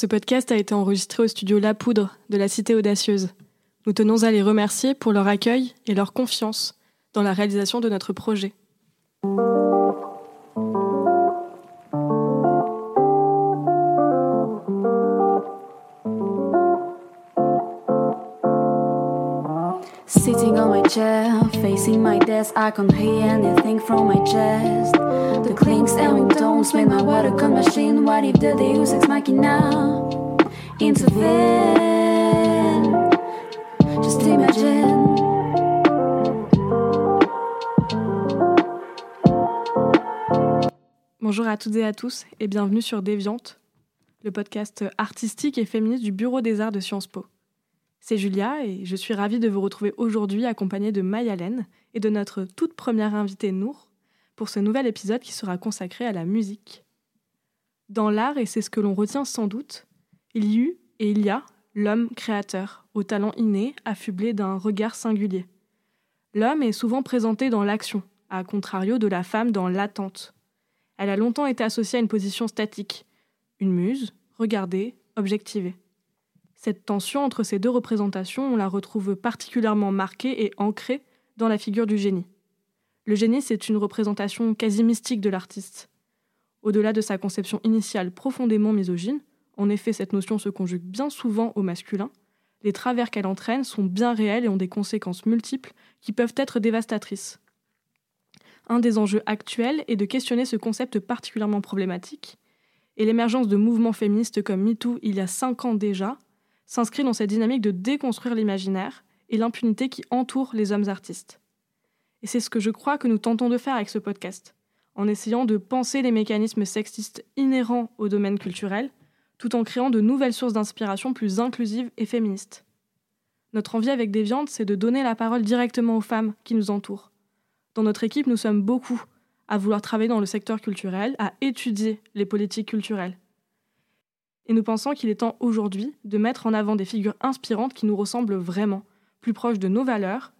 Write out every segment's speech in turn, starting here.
Ce podcast a été enregistré au studio La Poudre de la Cité Audacieuse. Nous tenons à les remercier pour leur accueil et leur confiance dans la réalisation de notre projet. Chair, facing my desk, I can't hear anything from my chest. The clinks and tones make my watercon machine. What if the Deus Ex Machina intervene? Just imagine. Bonjour à toutes et à tous et bienvenue sur Déviante, le podcast artistique et féministe du Bureau des Arts de Sciences Po. C'est Julia et je suis ravie de vous retrouver aujourd'hui accompagnée de Mayalène et de notre toute première invitée Nour pour ce nouvel épisode qui sera consacré à la musique. Dans l'art, et c'est ce que l'on retient sans doute, il y eut et il y a l'homme créateur, au talent inné, affublé d'un regard singulier. L'homme est souvent présenté dans l'action, à contrario de la femme dans l'attente. Elle a longtemps été associée à une position statique, une muse, regardée, objectivée. Cette tension entre ces deux représentations, on la retrouve particulièrement marquée et ancrée dans la figure du génie. Le génie, c'est une représentation quasi mystique de l'artiste. Au-delà de sa conception initiale profondément misogyne, en effet cette notion se conjugue bien souvent au masculin, les travers qu'elle entraîne sont bien réels et ont des conséquences multiples qui peuvent être dévastatrices. Un des enjeux actuels est de questionner ce concept particulièrement problématique, et l'émergence de mouvements féministes comme MeToo il y a cinq ans déjà s'inscrit dans cette dynamique de déconstruire l'imaginaire et l'impunité qui entoure les hommes artistes. Et c'est ce que je crois que nous tentons de faire avec ce podcast, en essayant de penser les mécanismes sexistes inhérents au domaine culturel, tout en créant de nouvelles sources d'inspiration plus inclusives et féministes. Notre envie avec Déviante, c'est de donner la parole directement aux femmes qui nous entourent. Dans notre équipe, nous sommes beaucoup à vouloir travailler dans le secteur culturel, à étudier les politiques culturelles et nous pensons qu'il est temps aujourd'hui de mettre en avant des figures inspirantes qui nous ressemblent vraiment, plus proches de nos valeurs.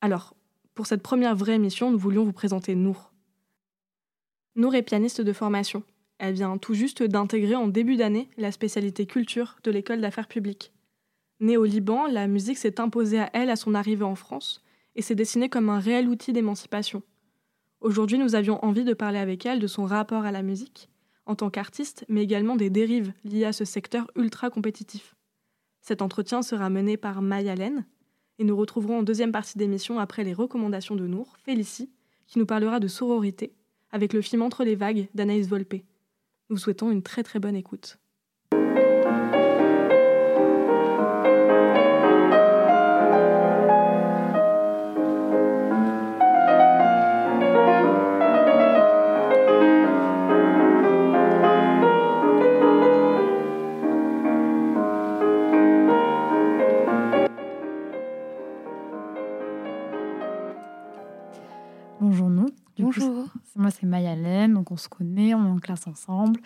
Alors, pour cette première vraie émission, nous voulions vous présenter Nour. Nour est pianiste de formation. Elle vient tout juste d'intégrer en début d'année la spécialité culture de l'école d'affaires publiques. Née au Liban, la musique s'est imposée à elle à son arrivée en France et s'est dessinée comme un réel outil d'émancipation. Aujourd'hui, nous avions envie de parler avec elle de son rapport à la musique, en tant qu'artiste, mais également des dérives liées à ce secteur ultra compétitif. Cet entretien sera mené par Maya Len, et nous retrouverons en deuxième partie d'émission, après les recommandations de Nour, Félicie, qui nous parlera de sororité, avec le film Entre les vagues d'Anaïs Volpe. Nous souhaitons une très très bonne écoute. Ensemble.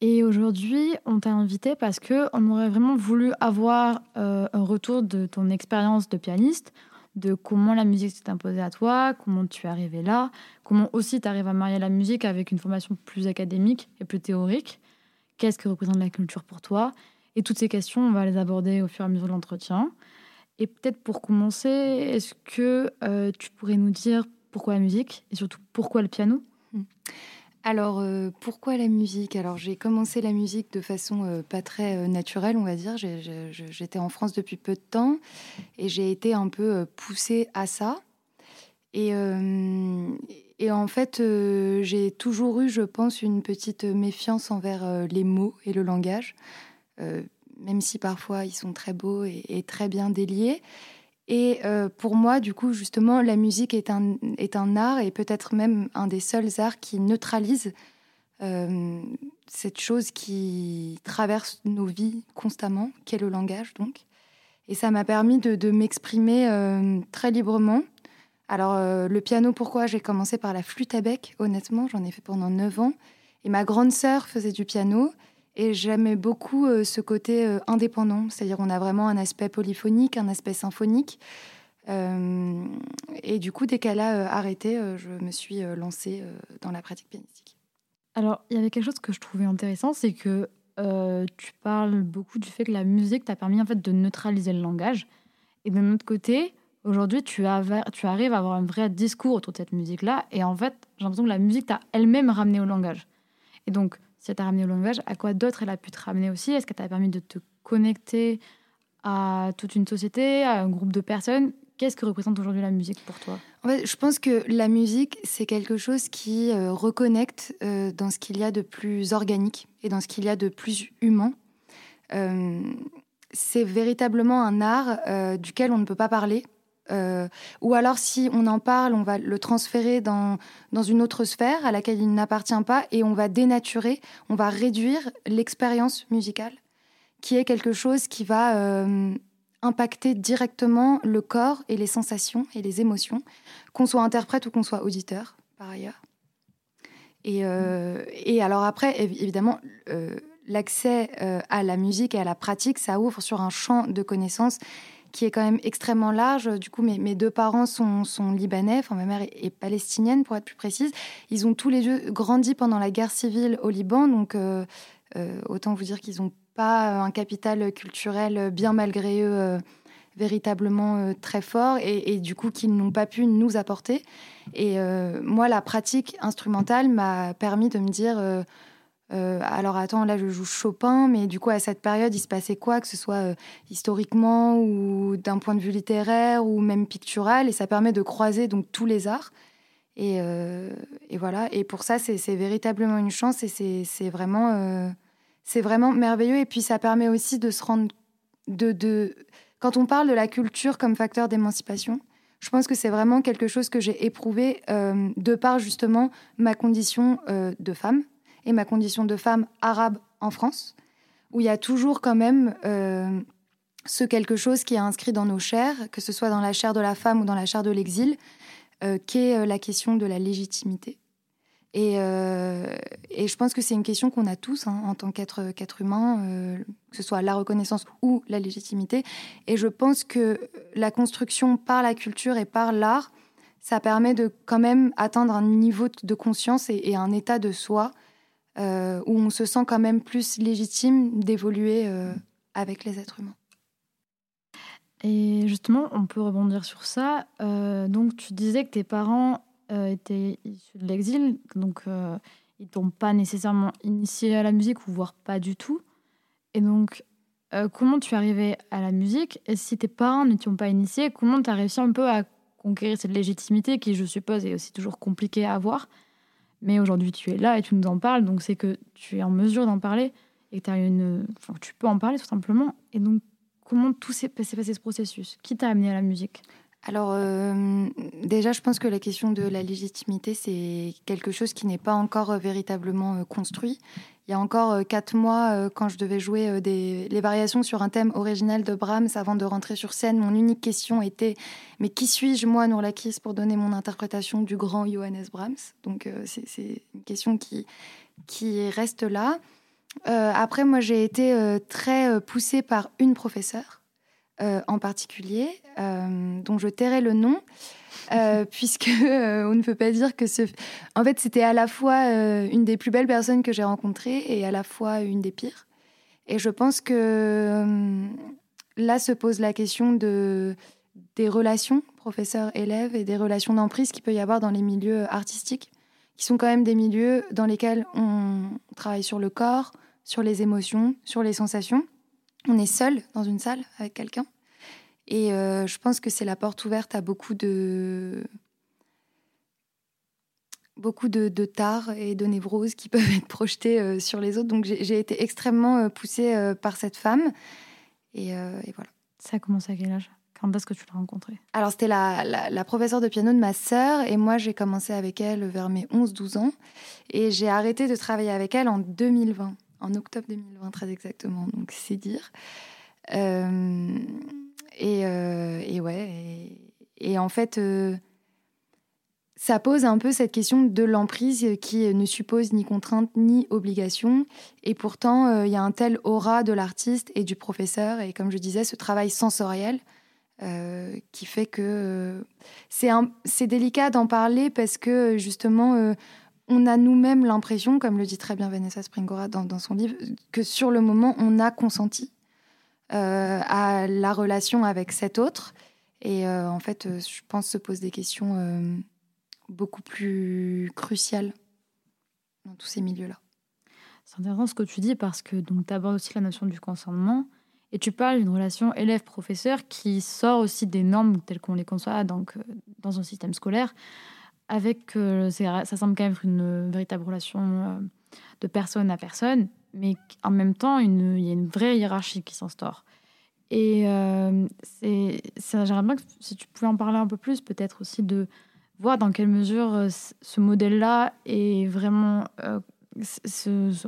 Et aujourd'hui, on t'a invité parce que on aurait vraiment voulu avoir euh, un retour de ton expérience de pianiste, de comment la musique s'est imposée à toi, comment tu es arrivé là, comment aussi tu arrives à marier la musique avec une formation plus académique et plus théorique. Qu'est-ce que représente la culture pour toi? Et toutes ces questions, on va les aborder au fur et à mesure de l'entretien. Et peut-être pour commencer, est-ce que euh, tu pourrais nous dire pourquoi la musique et surtout pourquoi le piano? Hmm. Alors, euh, pourquoi la musique? Alors, j'ai commencé la musique de façon euh, pas très euh, naturelle, on va dire. J'étais en France depuis peu de temps et j'ai été un peu poussée à ça. Et, en fait, j'ai toujours eu, je pense, une petite méfiance envers les mots et le langage, même si parfois ils sont très beaux et très bien déliés. Et euh, pour moi, du coup, justement, la musique est un, est un art et peut-être même un des seuls arts qui neutralise euh, cette chose qui traverse nos vies constamment, qu'est le langage, donc. Et ça m'a permis de, m'exprimer euh, très librement. Alors, le piano, pourquoi? J'ai commencé par la flûte à bec, honnêtement, j'en ai fait pendant 9 ans. Et ma grande sœur faisait du piano. Et j'aimais beaucoup euh, ce côté euh, indépendant, c'est-à-dire on a vraiment un aspect polyphonique, un aspect symphonique. Euh, et du coup, dès qu'elle a arrêté, je me suis lancée dans la pratique pianistique. Alors, il y avait quelque chose que je trouvais intéressant, c'est que tu parles beaucoup du fait que la musique t'a permis en fait de neutraliser le langage. Et d'un autre côté, aujourd'hui, tu, tu arrives à avoir un vrai discours autour de cette musique-là. Et en fait, j'ai l'impression que la musique t'a elle-même ramené au langage. Et donc, si elle t'a ramené au langage, à quoi d'autre elle a pu te ramener aussi? Est-ce qu'elle t'a permis de te connecter à toute une société, à un groupe de personnes? Qu'est-ce que représente aujourd'hui la musique pour toi? En fait, Je pense que la musique, c'est quelque chose qui euh, reconnecte euh, dans ce qu'il y a de plus organique et dans ce qu'il y a de plus humain. Euh, c'est véritablement un art duquel on ne peut pas parler. Ou alors, si on en parle, on va le transférer dans, dans une autre sphère à laquelle il n'appartient pas et on va dénaturer, on va réduire l'expérience musicale, qui est quelque chose qui va impacter directement le corps et les sensations et les émotions, qu'on soit interprète ou qu'on soit auditeur, par ailleurs. Et, euh, alors après, évidemment, euh, l'accès euh, à la musique et à la pratique, ça ouvre sur un champ de connaissances qui est quand même extrêmement large. Du coup, mes, deux parents sont, libanais, enfin ma mère est, palestinienne pour être plus précise. Ils ont tous les deux grandi pendant la guerre civile au Liban, donc autant vous dire qu'ils ont pas un capital culturel bien malgré eux euh, véritablement euh, très fort et, du coup qu'ils n'ont pas pu nous apporter. Et euh, moi, la pratique instrumentale m'a permis de me dire alors attends, là je joue Chopin, mais du coup à cette période il se passait quoi, que ce soit historiquement ou d'un point de vue littéraire ou même pictural, et ça permet de croiser donc tous les arts. Et, et voilà, et pour ça c'est véritablement une chance et c'est vraiment c'est vraiment merveilleux. Et puis ça permet aussi de se rendre. De, de... Quand on parle de la culture comme facteur d'émancipation, je pense que c'est vraiment quelque chose que j'ai éprouvé euh, de par justement ma condition euh, de femme et ma condition de femme arabe en France, où il y a toujours quand même euh, ce quelque chose qui est inscrit dans nos chairs, que ce soit dans la chair de la femme ou dans la chair de l'exil, qui est la question de la légitimité. Euh, et, je pense que c'est une question qu'on a tous hein, en tant qu'être humain, euh, que ce soit la reconnaissance ou la légitimité. Et je pense que la construction par la culture et par l'art, ça permet de quand même atteindre un niveau de conscience et, un état de soi euh, où on se sent quand même plus légitime d'évoluer avec les êtres humains. Et justement, on peut rebondir sur ça. donc, tu disais que tes parents euh, étaient issus de l'exil, donc euh, ils t'ont pas nécessairement initié à la musique, ou voire pas du tout. Et donc, euh, comment tu es arrivé à la musique? Et si tes parents ne pas initié, comment tu as réussi un peu à conquérir cette légitimité qui, je suppose, est aussi toujours compliquée à avoir? Mais aujourd'hui, tu es là et tu nous en parles, donc c'est que tu es en mesure d'en parler et que tu peux en parler tout simplement. Et donc, comment tout s'est passé ce processus? Qui t'a amené à la musique? Alors euh, déjà, je pense que la question de la légitimité, c'est quelque chose qui n'est pas encore euh, véritablement euh, construit. Il y a encore quatre mois, quand je devais jouer des, les variations sur un thème original de Brahms avant de rentrer sur scène, mon unique question était mais qui suis-je moi, Nourlakis, pour donner mon interprétation du grand Johannes Brahms? Donc c'est une question qui, qui reste là. après, moi, j'ai été très poussée par une professeure euh, en particulier, euh, dont je tairai le nom, euh, puisque on ne peut pas dire que ce. En fait, c'était à la fois une des plus belles personnes que j'ai rencontrées et à la fois une des pires. Et je pense que là se pose la question de des relations professeur-élève et des relations d'emprise qu'il peut y avoir dans les milieux artistiques, qui sont quand même des milieux dans lesquels on travaille sur le corps, sur les émotions, sur les sensations on est seul dans une salle avec quelqu'un. Et euh, je pense que c'est la porte ouverte à beaucoup de beaucoup de, de tares et de névroses qui peuvent être projetées euh, sur les autres. Donc j'ai été extrêmement euh, poussée par cette femme. Et, voilà. Ça a commencé à quel âge? Quand est-ce que tu l'as rencontrée? Alors c'était la, la, professeure de piano de ma sœur et moi j'ai commencé avec elle vers mes 11-12 ans. Et j'ai arrêté de travailler avec elle en 2020 en octobre 2020 très exactement, donc c'est dire. Euh, euh, et, ouais, et, en fait, euh, ça pose un peu cette question de l'emprise qui ne suppose ni contrainte ni obligation. Et pourtant, il y a un tel aura de l'artiste et du professeur, et comme je disais, ce travail sensoriel. qui fait que c'est délicat d'en parler parce que justement on a nous-mêmes l'impression, comme le dit très bien Vanessa Springora dans, son livre, que sur le moment, on a consenti euh, à la relation avec cet autre. Et euh, en fait, euh, je pense se pose des questions beaucoup plus cruciales dans tous ces milieux-là. C'est intéressant ce que tu dis parce que tu abordes aussi la notion du consentement et tu parles d'une relation élève-professeur qui sort aussi des normes telles qu'on les conçoit donc, dans un système scolaire avec, euh, ça semble quand même être une véritable relation euh, de personne à personne, mais en même temps, il y a une vraie hiérarchie qui s'instaure. Et euh, c'est, j'aimerais bien que si tu pouvais en parler un peu plus, peut-être aussi de voir dans quelle mesure euh, ce modèle-là est vraiment.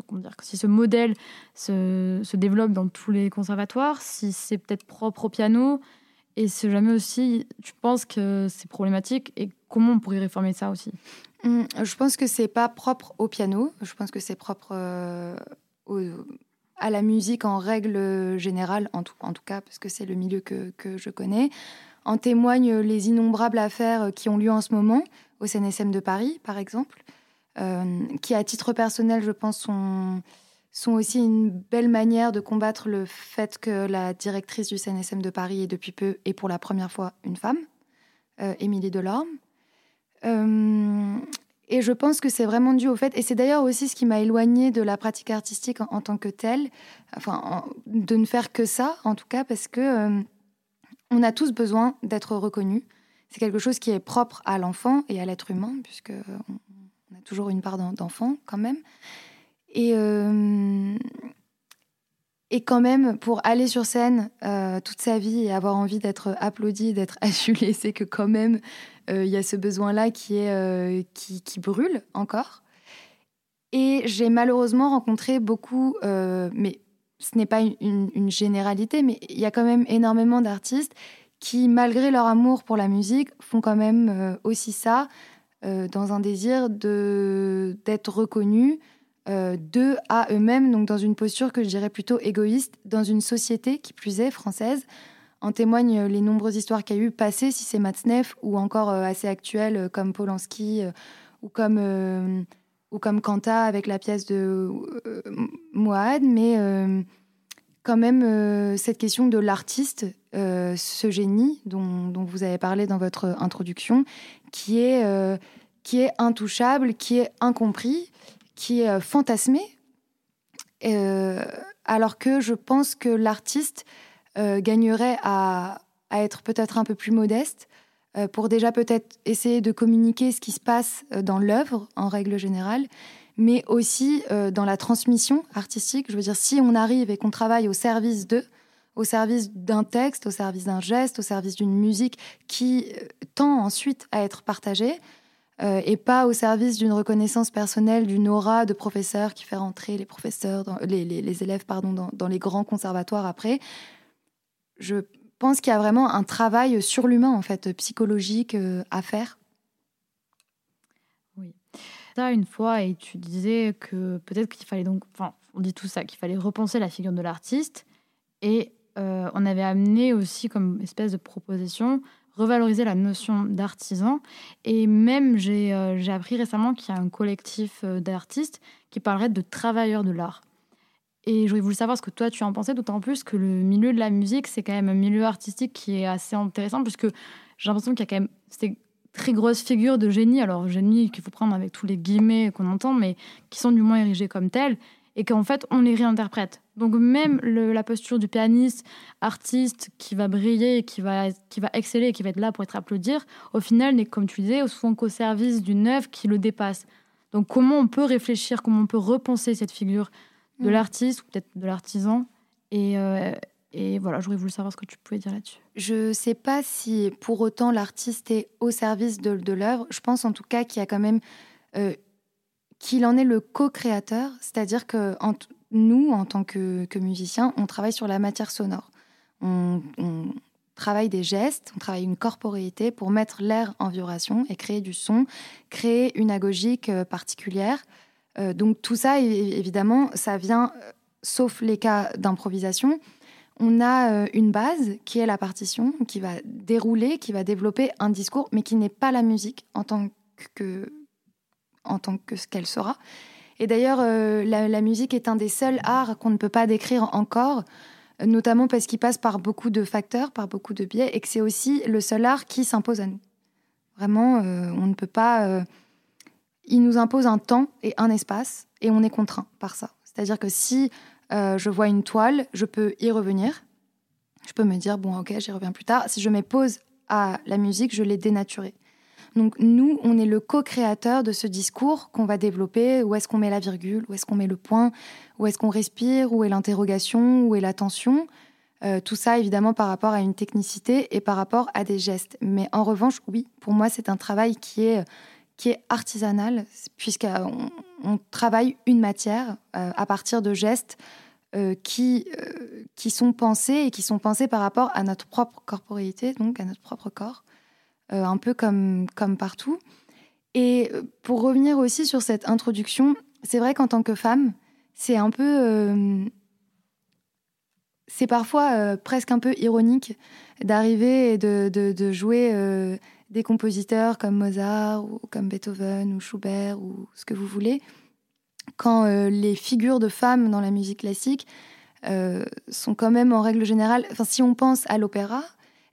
comment dire, si ce modèle se, se, développe dans tous les conservatoires, si c'est peut-être propre au piano, et si jamais aussi tu penses que c'est problématique et comment on pourrait réformer ça aussi? Hum, Je pense que c'est pas propre au piano. Je pense que c'est propre euh, à la musique en règle générale, en tout, cas, parce que c'est le milieu que, je connais. En témoignent les innombrables affaires qui ont lieu en ce moment au CNSM de Paris, par exemple, euh, qui, à titre personnel, je pense, sont sont aussi une belle manière de combattre le fait que la directrice du CNSM de Paris est depuis peu et pour la première fois une femme, euh, Émilie Delorme. Euh, et je pense que c'est vraiment dû au fait, et c'est d'ailleurs aussi ce qui m'a éloignée de la pratique artistique en, tant que telle, enfin, de ne faire que ça, en tout cas, parce que euh, on a tous besoin d'être reconnus. C'est quelque chose qui est propre à l'enfant et à l'être humain, puisque on, a toujours une part d'enfant quand même. Et, euh, et quand même, pour aller sur scène toute sa vie et avoir envie d'être applaudi, d'être adulé, c'est que quand même, il y a ce besoin-là qui, est, qui, qui, brûle encore. Et j'ai malheureusement rencontré beaucoup, mais ce n'est pas une, généralité, mais il y a quand même énormément d'artistes qui, malgré leur amour pour la musique, font quand même aussi ça dans un désir d'être reconnus, euh, d'eux à eux-mêmes, donc dans une posture que je dirais plutôt égoïste, dans une société qui plus est française. En témoignent les nombreuses histoires qu'il y a eu passées, si c'est Matzneff, ou encore euh, assez actuelles, euh, comme Polanski, ou comme, ou comme Kanta avec la pièce de Moad, mais quand même cette question de l'artiste, ce génie dont, dont, vous avez parlé dans votre introduction, qui est, qui est intouchable, qui est incompris, qui est euh, fantasmé, euh, alors que je pense que l'artiste euh, gagnerait à, être peut-être un peu plus modeste pour déjà peut-être essayer de communiquer ce qui se passe dans l'œuvre en règle générale, mais aussi dans la transmission artistique. Je veux dire, si on arrive et qu'on travaille au service d'eux, au service d'un texte, au service d'un geste, au service d'une musique qui tend ensuite à être partagée, euh, et pas au service d'une reconnaissance personnelle, d'une aura de professeur qui fait rentrer les professeurs, les, élèves pardon, dans, les grands conservatoires après. Je pense qu'il y a vraiment un travail sur l'humain, en fait, psychologique euh, à faire. Oui. Ça, une fois, et tu disais que peut-être qu'il fallait donc, enfin, on dit tout ça, qu'il fallait repenser la figure de l'artiste. Et euh, on avait amené aussi comme espèce de proposition revaloriser la notion d'artisan. Et même, j'ai euh, appris récemment qu'il y a un collectif euh, d'artistes qui parlerait de travailleurs de l'art. Et j'aurais voulu savoir ce que toi tu en pensais, d'autant plus que le milieu de la musique, c'est quand même un milieu artistique qui est assez intéressant, puisque j'ai l'impression qu'il y a quand même ces très grosses figures de génie, alors génie qu'il faut prendre avec tous les guillemets qu'on entend, mais qui sont du moins érigés comme tels, et qu'en fait on les réinterprète. Donc même la posture du pianiste, artiste qui va briller, qui va, qui va exceller, qui va être là pour être applaudi, au final n'est, comme tu disais, souvent qu'au service d'une œuvre qui le dépasse. Donc comment on peut réfléchir, comment on peut repenser cette figure de mm. l'artiste ou peut-être de l'artisan et, euh, et voilà, j'aurais voulu savoir ce que tu pouvais dire là-dessus. Je ne sais pas si pour autant l'artiste est au service de, de l'œuvre. Je pense en tout cas qu'il y a quand même... Euh, qu'il en est le co-créateur, c'est-à-dire que nous, en tant que, musiciens, on travaille sur la matière sonore. On, travaille des gestes, on travaille une corporéité pour mettre l'air en vibration et créer du son, créer une agogique euh, particulière. Euh, donc tout ça, évidemment, ça vient, euh, sauf les cas d'improvisation. On a une base qui est la partition, qui va dérouler, qui va développer un discours, mais qui n'est pas la musique en tant que en tant que ce qu'elle sera. Et d'ailleurs, euh, la, musique est un des seuls arts qu'on ne peut pas décrire encore, notamment parce qu'il passe par beaucoup de facteurs, par beaucoup de biais, et que c'est aussi le seul art qui s'impose à nous. Vraiment, euh, on ne peut pas... Euh, il nous impose un temps et un espace, et on est contraint par ça. C'est-à-dire que si je vois une toile, je peux y revenir. Je peux me dire, bon, ok, j'y reviens plus tard. Si je mets pause à la musique, je l'ai dénaturée. Donc nous, on est le co-créateur de ce discours qu'on va développer. Où est-ce qu'on met la virgule? Où est-ce qu'on met le point? Où est-ce qu'on respire? Où est l'interrogation? Où est la tension? Euh, tout ça, évidemment, par rapport à une technicité et par rapport à des gestes. Mais en revanche, oui, pour moi, c'est un travail qui est, qui est artisanal, puisqu'on on travaille une matière euh, à partir de gestes euh, qui, qui sont pensés et qui sont pensés par rapport à notre propre corporéité, donc à notre propre corps. Euh, un peu comme, comme partout. Et euh, pour revenir aussi sur cette introduction, c'est vrai qu'en tant que femme, c'est un peu... Euh, c'est parfois presque un peu ironique d'arriver et de, de, jouer des compositeurs comme Mozart ou comme Beethoven ou Schubert ou ce que vous voulez, quand les figures de femmes dans la musique classique sont quand même en règle générale, enfin si on pense à l'opéra,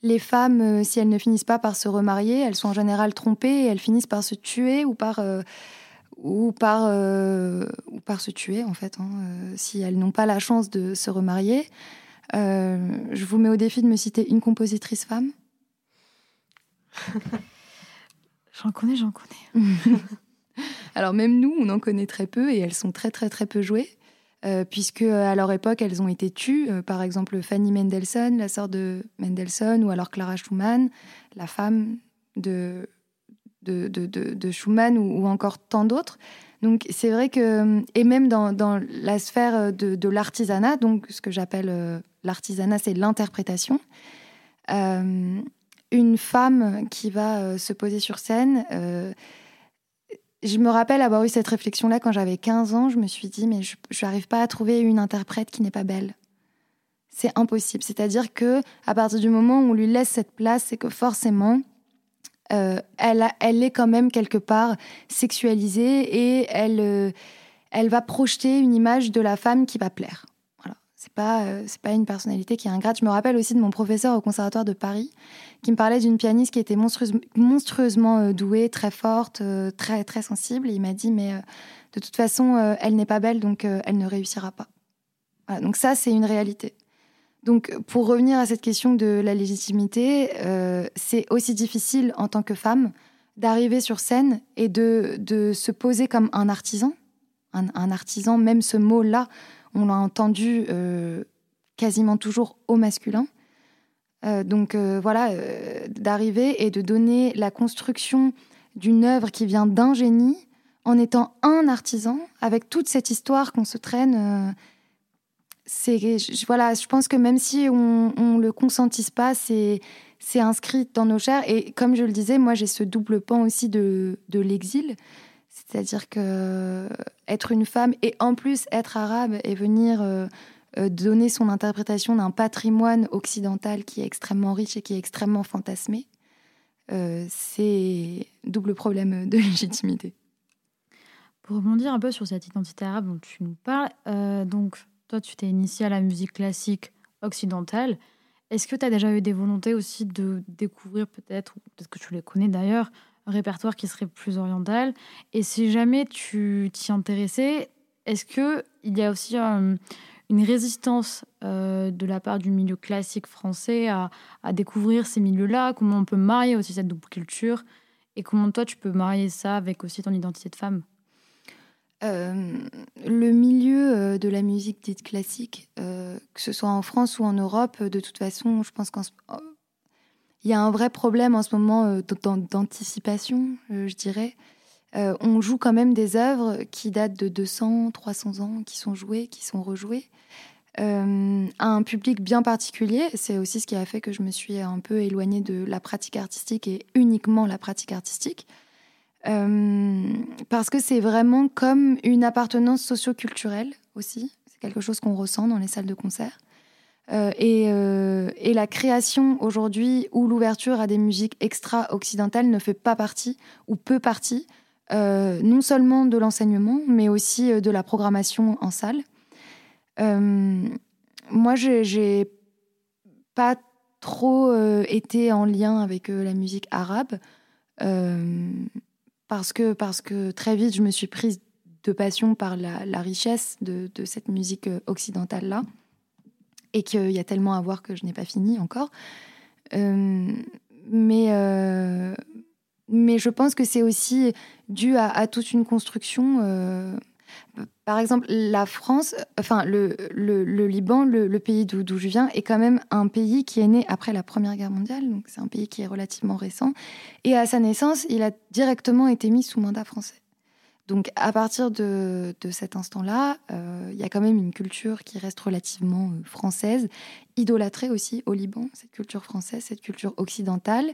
les femmes, euh, si elles ne finissent pas par se remarier, elles sont en général trompées et elles finissent par se tuer ou par, euh, ou par, euh, ou par se tuer, en fait, hein, si elles n'ont pas la chance de se remarier. je vous mets au défi de me citer une compositrice femme. j'en connais, j'en connais. Alors même nous, on en connaît très peu et elles sont très très très peu jouées. Euh, puisque à leur époque, elles ont été tues. Euh, par exemple, Fanny Mendelssohn, la sœur de Mendelssohn, ou alors Clara Schumann, la femme de, de, Schumann, ou, encore tant d'autres. Donc c'est vrai que, et même dans, dans la sphère de, l'artisanat, donc ce que j'appelle euh, l'artisanat, c'est l'interprétation. Une femme qui va se poser sur scène, je me rappelle avoir eu cette réflexion-là quand j'avais 15 ans. Je me suis dit, mais je n'arrive pas à trouver une interprète qui n'est pas belle. C'est impossible. C'est-à-dire que à partir du moment où on lui laisse cette place, c'est que forcément, euh, elle, est quand même quelque part sexualisée et euh, elle va projeter une image de la femme qui va plaire. C'est pas, euh, pas une personnalité qui est ingrate. Je me rappelle aussi de mon professeur au Conservatoire de Paris qui me parlait d'une pianiste qui était monstrueusement euh, douée, très forte, euh, très, très sensible. Et il m'a dit, mais de toute façon, elle n'est pas belle, donc elle ne réussira pas. donc ça, c'est une réalité. Donc pour revenir à cette question de la légitimité, c'est aussi difficile en tant que femme d'arriver sur scène et de, de se poser comme un artisan. un artisan, même ce mot-là, on l'a entendu euh, quasiment toujours au masculin. Euh, donc euh, voilà, d'arriver et de donner la construction d'une œuvre qui vient d'un génie en étant un artisan, avec toute cette histoire qu'on se traîne. c'est voilà, je pense que même si on, ne le consentisse pas, c'est inscrit dans nos chairs. Et comme je le disais, moi j'ai ce double pan aussi de l'exil. C'est-à-dire que être une femme et en plus être arabe et venir euh, euh, donner son interprétation d'un patrimoine occidental qui est extrêmement riche et qui est extrêmement fantasmé, euh, c'est double problème de légitimité. Pour rebondir un peu sur cette identité arabe dont tu nous parles, donc toi tu t'es initié à la musique classique occidentale. Est-ce que tu as déjà eu des volontés aussi de découvrir peut-être, peut-être que tu les connais d'ailleurs, répertoire qui serait plus oriental. Et si jamais tu t'y intéressais, est-ce qu'il y a aussi euh, une résistance euh, de la part du milieu classique français à, découvrir ces milieux-là? Comment on peut marier aussi cette double culture? Et comment toi, tu peux marier ça avec aussi ton identité de femme? Euh, le milieu de la musique dite classique, que ce soit en France ou en Europe, de toute façon, je pense qu'en il y a un vrai problème en ce moment euh, d'anticipation, euh, je dirais. Euh, on joue quand même des œuvres qui datent de 200, 300 ans, qui sont jouées, qui sont rejouées, à un public bien particulier. C'est aussi ce qui a fait que je me suis un peu éloignée de la pratique artistique et uniquement la pratique artistique. parce que c'est vraiment comme une appartenance socioculturelle aussi. C'est quelque chose qu'on ressent dans les salles de concert. Euh, euh, et, la création aujourd'hui ou l'ouverture à des musiques extra-occidentales ne fait pas partie ou peu partie non seulement de l'enseignement, mais aussi de la programmation en salle. moi, j'ai pas trop été en lien avec la musique arabe parce que, parce que très vite, je me suis prise de passion par la, richesse de, cette musique euh, occidentale-là, et qu'il y a tellement à voir que je n'ai pas fini encore. Euh, mais, euh, mais je pense que c'est aussi dû à, toute une construction. par exemple, la France, enfin le, le, Liban, le, pays d'où je viens, est quand même un pays qui est né après la Première Guerre mondiale, donc c'est un pays qui est relativement récent. Et à sa naissance, il a directement été mis sous mandat français. Donc à partir de, cet instant-là, euh, il y a quand même une culture qui reste relativement euh, française, idolâtrée aussi au Liban, cette culture française, cette culture occidentale.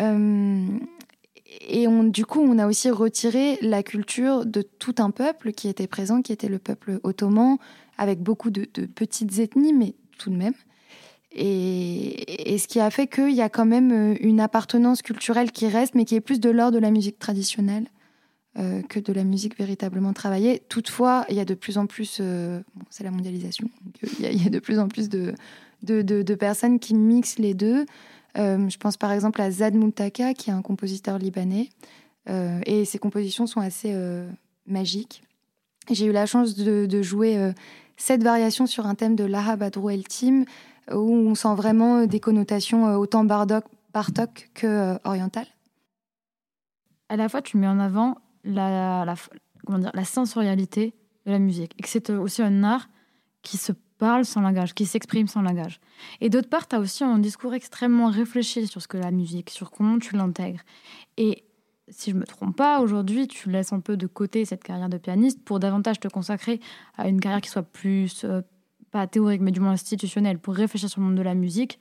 Euh, et du coup, on a aussi retiré la culture de tout un peuple qui était présent, qui était le peuple ottoman, avec beaucoup de, petites ethnies, mais tout de même. Et ce qui a fait qu'il y a quand même une appartenance culturelle qui reste, mais qui est plus de l'ordre de la musique traditionnelle. Euh, que de la musique véritablement travaillée. Toutefois, il y a de plus en plus, euh, c'est la mondialisation, euh, il, y a, de plus en plus de, personnes qui mixent les deux. je pense par exemple à Zad Moultaka, qui est un compositeur libanais, et ses compositions sont assez magiques. J'ai eu la chance de, jouer cette variation sur un thème de Badrou El Tim, où on sent vraiment des connotations autant Bartok, Bartok que orientales. À la fois, tu mets en avant la, comment dire, la sensorialité de la musique et que c'est aussi un art qui se parle sans langage, qui s'exprime sans langage. Et d'autre part, tu as aussi un discours extrêmement réfléchi sur ce que la musique, sur comment tu l'intègres. Et si je me trompe pas, aujourd'hui, tu laisses un peu de côté cette carrière de pianiste pour davantage te consacrer à une carrière qui soit plus, euh, pas théorique, mais du moins institutionnelle, pour réfléchir sur le monde de la musique.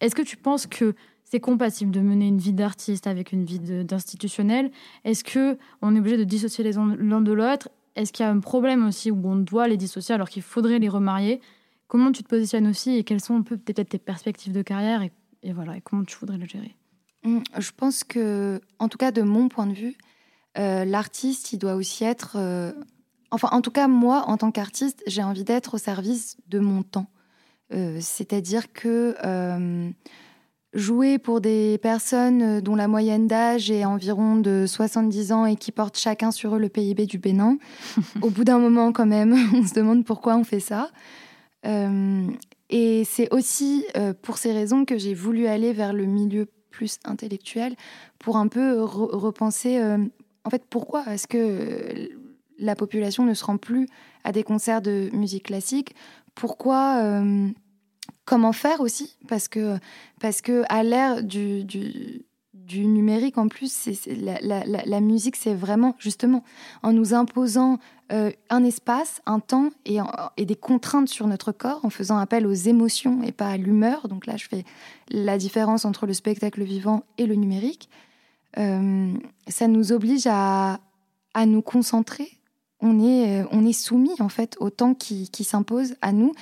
Est-ce que tu penses que c'est compatible de mener une vie d'artiste avec une vie d'institutionnel Est-ce que on est obligé de dissocier les l'un de l'autre? Est-ce qu'il y a un problème aussi où on doit les dissocier alors qu'il faudrait les remarier? Comment tu te positionnes aussi et quelles sont peut-être tes perspectives de carrière et, voilà et comment tu voudrais le gérer? Mmh, Je pense que, en tout cas de mon point de vue, euh, l'artiste, il doit aussi être, euh, enfin en tout cas moi en tant qu'artiste, j'ai envie d'être au service de mon temps. Euh, c'est-à-dire que jouer pour des personnes euh, dont la moyenne d'âge est environ de 70 ans et qui portent chacun sur eux le PIB du Bénin. Au bout d'un moment, quand même, on se demande pourquoi on fait ça. Euh, et c'est aussi euh, pour ces raisons que j'ai voulu aller vers le milieu plus intellectuel pour un peu repenser, en fait, pourquoi est-ce que la population ne se rend plus à des concerts de musique classique? Pourquoi comment faire aussi parce que parce que à l'ère du, du, numérique en plus c'est, la, musique c'est vraiment justement en nous imposant euh, un espace un temps et, et, des contraintes sur notre corps en faisant appel aux émotions et pas à l'humeur. Donc là je fais la différence entre le spectacle vivant et le numérique. Euh, ça nous oblige à, à nous concentrer. On est, on est soumis en fait au temps qui, qui s'impose à nous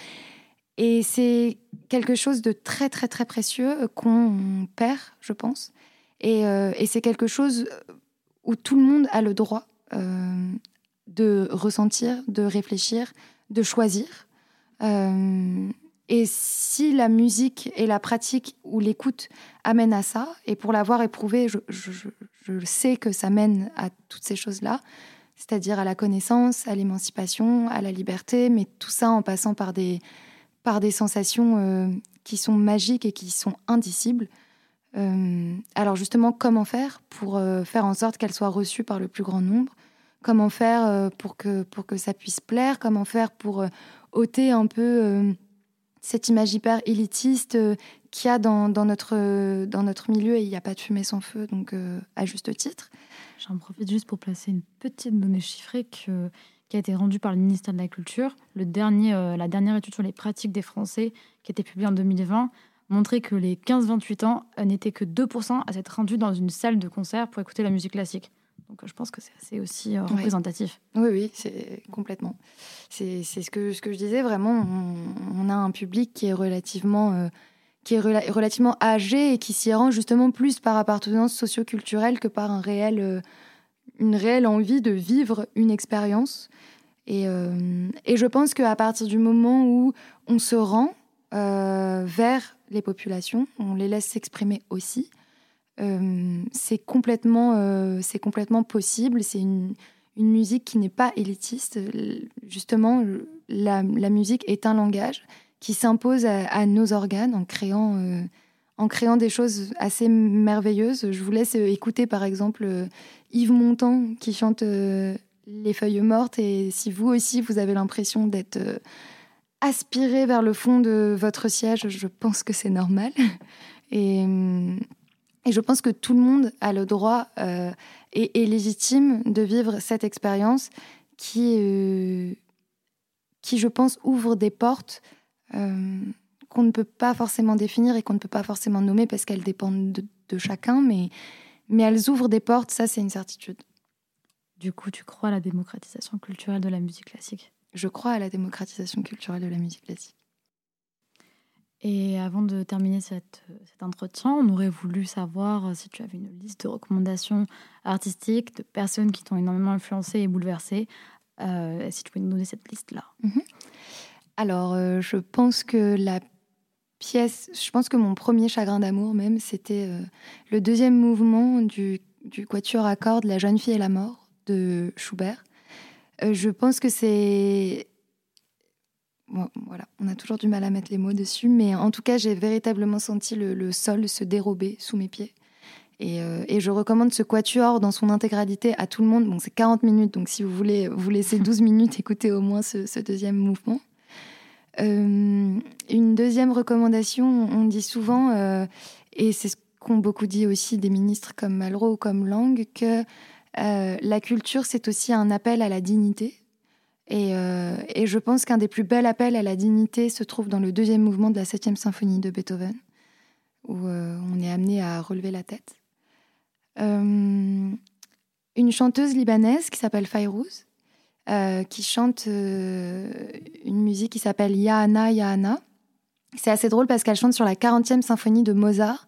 et c'est quelque chose de très, très, très précieux qu'on perd, je pense. Et, euh, et c'est quelque chose où tout le monde a le droit euh, de ressentir, de réfléchir, de choisir. Euh, et si la musique et la pratique ou l'écoute amènent à ça, et pour l'avoir éprouvé, je, je, je, sais que ça mène à toutes ces choses-là, c'est-à-dire à la connaissance, à l'émancipation, à la liberté, mais tout ça en passant par des, par des sensations euh, qui sont magiques et qui sont indicibles. Euh, alors justement, comment faire pour euh, faire en sorte qu'elles soient reçues par le plus grand nombre? Comment faire pour, que, pour que ça puisse plaire? Comment faire pour ôter un peu cette image hyper élitiste qu'il y a dans, dans, notre, dans notre milieu et il n'y a pas de fumée sans feu, donc à juste titre. J'en profite juste pour placer une petite donnée chiffrée que qui a été rendu par le ministère de la Culture. Le dernier, euh, la dernière étude sur les pratiques des Français, qui a été publiée en 2020, montrait que les 15-28 ans euh, n'étaient que 2% à s'être rendus dans une salle de concert pour écouter la musique classique. Donc je pense que c'est assez aussi représentatif. Oui, oui, c'est complètement. C'est ce que, ce que je disais, vraiment, on, a un public qui est relativement... Euh, qui est relativement âgé et qui s'y rend justement plus par appartenance socioculturelle que par un réel une réelle envie de vivre une expérience. Et, et, je pense qu'à partir du moment où on se rend vers les populations, on les laisse s'exprimer aussi, c'est complètement, c'est complètement possible. C'est une, une musique qui n'est pas élitiste. Justement, la, musique est un langage qui s'impose à, nos organes en créant, euh, en créant des choses assez merveilleuses. Je vous laisse écouter par exemple euh, Yves Montand qui chante euh, Les feuilles mortes et si vous aussi vous avez l'impression d'être aspiré vers le fond de votre siège, je pense que c'est normal. Et, et, je pense que tout le monde a le droit et, légitime de vivre cette expérience qui, euh, qui, je pense, ouvre des portes euh, qu'on ne peut pas forcément définir et qu'on ne peut pas forcément nommer parce qu'elles dépendent de, chacun, mais, mais elles ouvrent des portes, ça c'est une certitude. Du coup, tu crois à la démocratisation culturelle de la musique classique? Je crois à la démocratisation culturelle de la musique classique. Et avant de terminer cette, cet entretien, on aurait voulu savoir si tu avais une liste de recommandations artistiques, de personnes qui t'ont énormément influencé et bouleversé. Euh, si tu pouvais nous donner cette liste-là? Mhm. Alors, euh, je pense que la pièce, je pense que mon premier chagrin d'amour même, c'était le deuxième mouvement du, du quatuor à cordes La jeune fille et la mort de Schubert. je pense que c'est voilà, on a toujours du mal à mettre les mots dessus, mais en tout cas, j'ai véritablement senti le, sol se dérober sous mes pieds. Euh, et, je recommande ce quatuor dans son intégralité à tout le monde. Bon, c'est 40 minutes, donc si vous voulez vous laisser 12 minutes, écoutez au moins ce, deuxième mouvement. Euh, une deuxième recommandation, on dit souvent, euh, et c'est ce qu'ont beaucoup dit aussi des ministres comme Malraux ou comme Lang, que la culture, c'est aussi un appel à la dignité. Euh, et, je pense qu'un des plus bels appels à la dignité se trouve dans le deuxième mouvement de la septième symphonie de Beethoven, où euh, on est amené à relever la tête. Euh, une chanteuse libanaise qui s'appelle Fayrouz, qui chante une musique qui s'appelle Yahana Yahana. C'est assez drôle parce qu'elle chante sur la 40e symphonie de Mozart,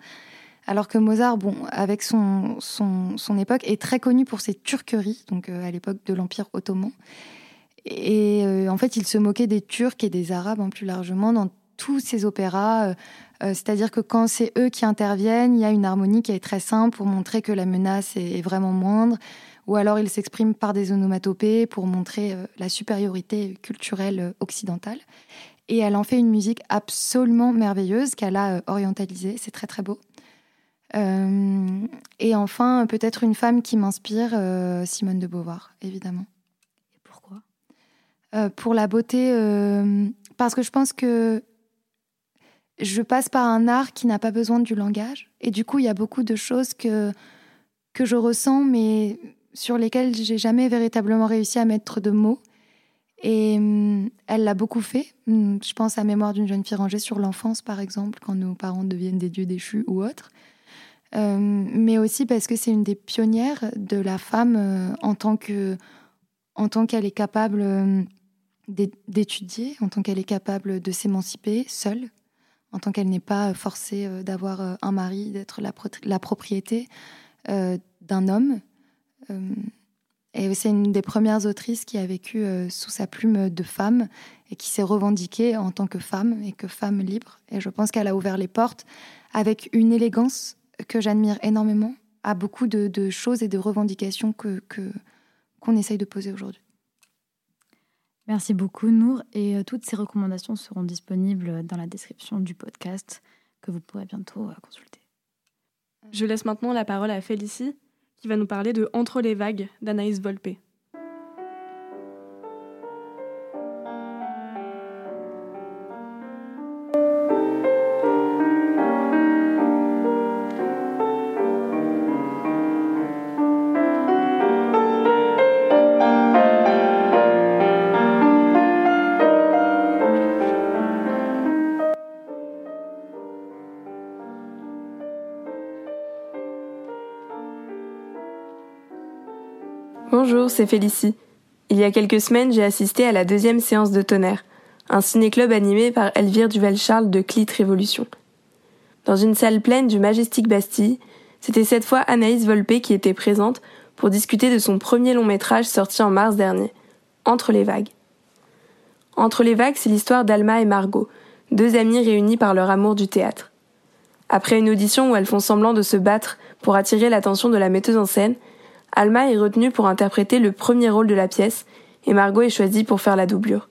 alors que Mozart, bon, avec son, son, son époque, est très connu pour ses turqueries, donc à l'époque de l'Empire ottoman. Et euh, en fait, il se moquait des Turcs et des Arabes en plus largement dans tous ses opéras. Euh, euh, c'est-à-dire que quand c'est eux qui interviennent, il y a une harmonie qui est très simple pour montrer que la menace est vraiment moindre. Ou alors il s'exprime par des onomatopées pour montrer la supériorité culturelle occidentale. Et elle en fait une musique absolument merveilleuse qu'elle a orientalisée. C'est très très beau. et enfin, peut-être une femme qui m'inspire, Simone de Beauvoir, évidemment. Euh, pour la beauté, euh, parce que je pense que je passe par un art qui n'a pas besoin du langage. Et du coup, il y a beaucoup de choses que, que je ressens, mais sur lesquelles j'ai jamais véritablement réussi à mettre de mots. Et euh, elle l'a beaucoup fait. Je pense à Mémoire d'une jeune fille rangée sur l'enfance, par exemple, quand nos parents deviennent des dieux déchus ou autres. mais aussi parce que c'est une des pionnières de la femme en tant que en tant qu'elle est capable d'étudier, en tant qu'elle est capable de s'émanciper seule, en tant qu'elle n'est pas forcée euh, d'avoir euh, un mari, d'être la, propriété euh, d'un homme. Et c'est une des premières autrices qui a vécu sous sa plume de femme et qui s'est revendiquée en tant que femme et que femme libre. Et je pense qu'elle a ouvert les portes avec une élégance que j'admire énormément à beaucoup de, choses et de revendications que qu'on essaye de poser aujourd'hui. Merci beaucoup, Nour. Et euh, toutes ces recommandations seront disponibles dans la description du podcast que vous pourrez bientôt euh, consulter. Je laisse maintenant la parole à Félicie qui va nous parler de Entre les vagues d'Anaïs Volpe. C'est Félicie. Il y a quelques semaines, j'ai assisté à la deuxième séance de Tonnerre, un ciné-club animé par Elvire Duval-Charles de Clit Révolution. Dans une salle pleine du Majestic Bastille, c'était cette fois Anaïs Volpe qui était présente pour discuter de son premier long métrage sorti en mars dernier, Entre les vagues. Entre les vagues, c'est l'histoire d'Alma et Margot, deux amies réunies par leur amour du théâtre. Après une audition où elles font semblant de se battre pour attirer l'attention de la metteuse en scène, Alma est retenue pour interpréter le premier rôle de la pièce et Margot est choisie pour faire la doublure.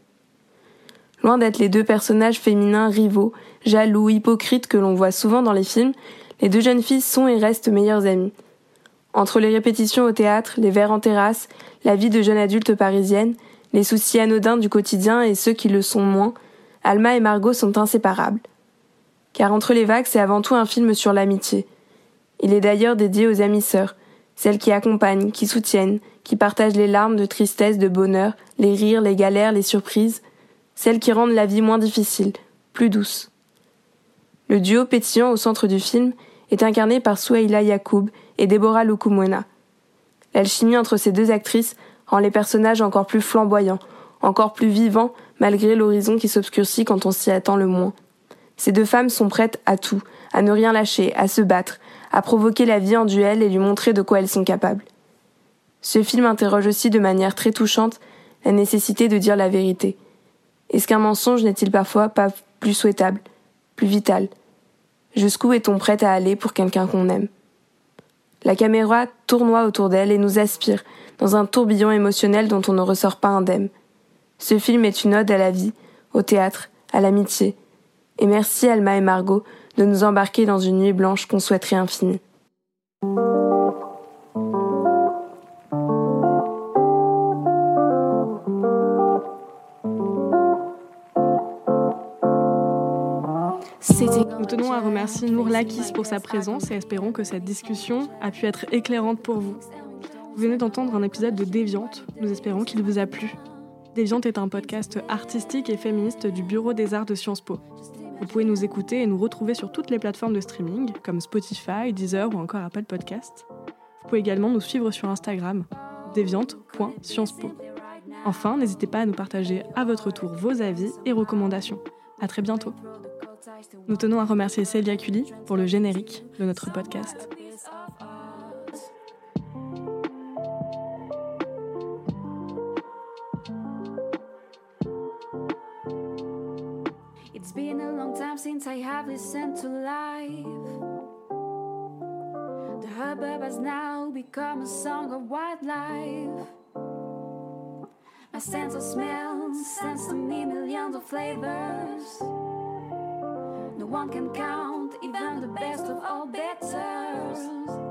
Loin d'être les deux personnages féminins rivaux, jaloux, hypocrites que l'on voit souvent dans les films, les deux jeunes filles sont et restent meilleures amies. Entre les répétitions au théâtre, les verres en terrasse, la vie de jeune adulte parisienne, les soucis anodins du quotidien et ceux qui le sont moins, Alma et Margot sont inséparables. Car Entre les vagues, c'est avant tout un film sur l'amitié. Il est d'ailleurs dédié aux amies sœurs, celles qui accompagnent, qui soutiennent, qui partagent les larmes de tristesse, de bonheur, les rires, les galères, les surprises, celles qui rendent la vie moins difficile, plus douce. Le duo pétillant au centre du film est incarné par Souheila Yacoub et Deborah Lukumwena. L'alchimie entre ces deux actrices rend les personnages encore plus flamboyants, encore plus vivants malgré l'horizon qui s'obscurcit quand on s'y attend le moins. Ces deux femmes sont prêtes à tout, à ne rien lâcher, à se battre, à provoquer la vie en duel et lui montrer de quoi elles sont capables. Ce film interroge aussi de manière très touchante la nécessité de dire la vérité. Est-ce qu'un mensonge n'est-il parfois pas plus souhaitable, plus vital? Jusqu'où est-on prête à aller pour quelqu'un qu'on aime? La caméra tournoie autour d'elle et nous aspire dans un tourbillon émotionnel dont on ne ressort pas indemne. Ce film est une ode à la vie, au théâtre, à l'amitié. Et merci Alma et Margot de nous embarquer dans une nuit blanche qu'on souhaiterait infinie. Nous tenons à remercier Nour Lakis pour sa présence et espérons que cette discussion a pu être éclairante pour vous. Vous venez d'entendre un épisode de Déviante. Nous espérons qu'il vous a plu. Déviante est un podcast artistique et féministe du Bureau des Arts de Sciences Po. Vous pouvez nous écouter et nous retrouver sur toutes les plateformes de streaming, comme Spotify, Deezer ou encore Apple Podcast. Vous pouvez également nous suivre sur Instagram, déviante.sciencespo. Enfin, n'hésitez pas à nous partager à votre tour vos avis et recommandations. À très bientôt. Nous tenons à remercier Célia Cully pour le générique de notre podcast. since I have listened to life. The hubbub has now become a song of wildlife. My sense of smell sends to me millions of flavors. No one can count even the best of all betters.